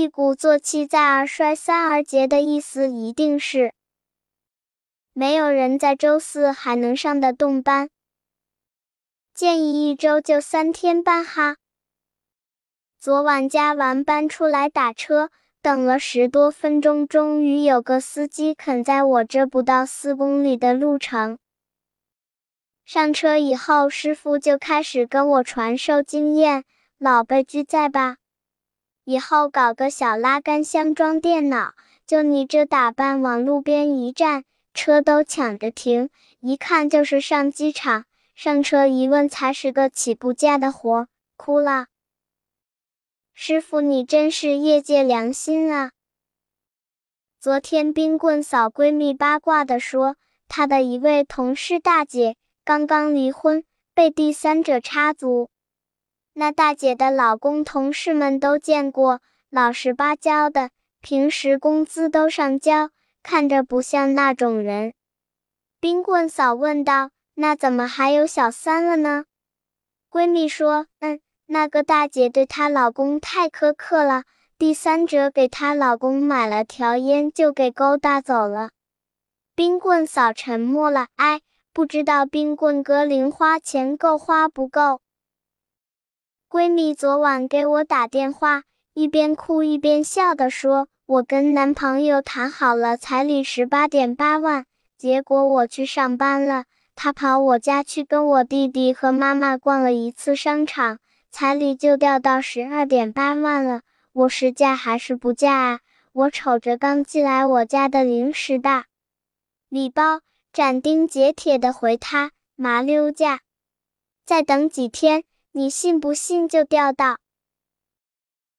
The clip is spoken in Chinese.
一鼓作气，再而衰，三而竭的意思一定是，没有人在周四还能上得动班。建议一周就三天班哈。昨晚加完班出来打车，等了十多分钟，终于有个司机肯在我这不到四公里的路程。上车以后，师傅就开始跟我传授经验：“老辈居在吧？以后搞个小拉杆箱装电脑，就你这打扮，往路边一站，车都抢着停，一看就是上机场。上车一问，才是个起步价的活，哭了。师傅，你真是业界良心啊！昨天冰棍嫂闺蜜八卦的说，她的一位同事大姐。”刚刚离婚，被第三者插足。那大姐的老公，同事们都见过，老实巴交的，平时工资都上交，看着不像那种人。冰棍嫂问道：“那怎么还有小三了呢？”闺蜜说：“嗯，那个大姐对她老公太苛刻了，第三者给她老公买了条烟，就给勾搭走了。”冰棍嫂沉默了，哎。不知道冰棍哥零花钱够花不够？闺蜜昨晚给我打电话，一边哭一边笑的说：“我跟男朋友谈好了彩礼十八点八万，结果我去上班了，他跑我家去跟我弟弟和妈妈逛了一次商场，彩礼就掉到十二点八万了。我是嫁还是不嫁啊？我瞅着刚寄来我家的零食大礼包。”斩钉截铁的回他：“麻溜价，再等几天，你信不信就钓到。”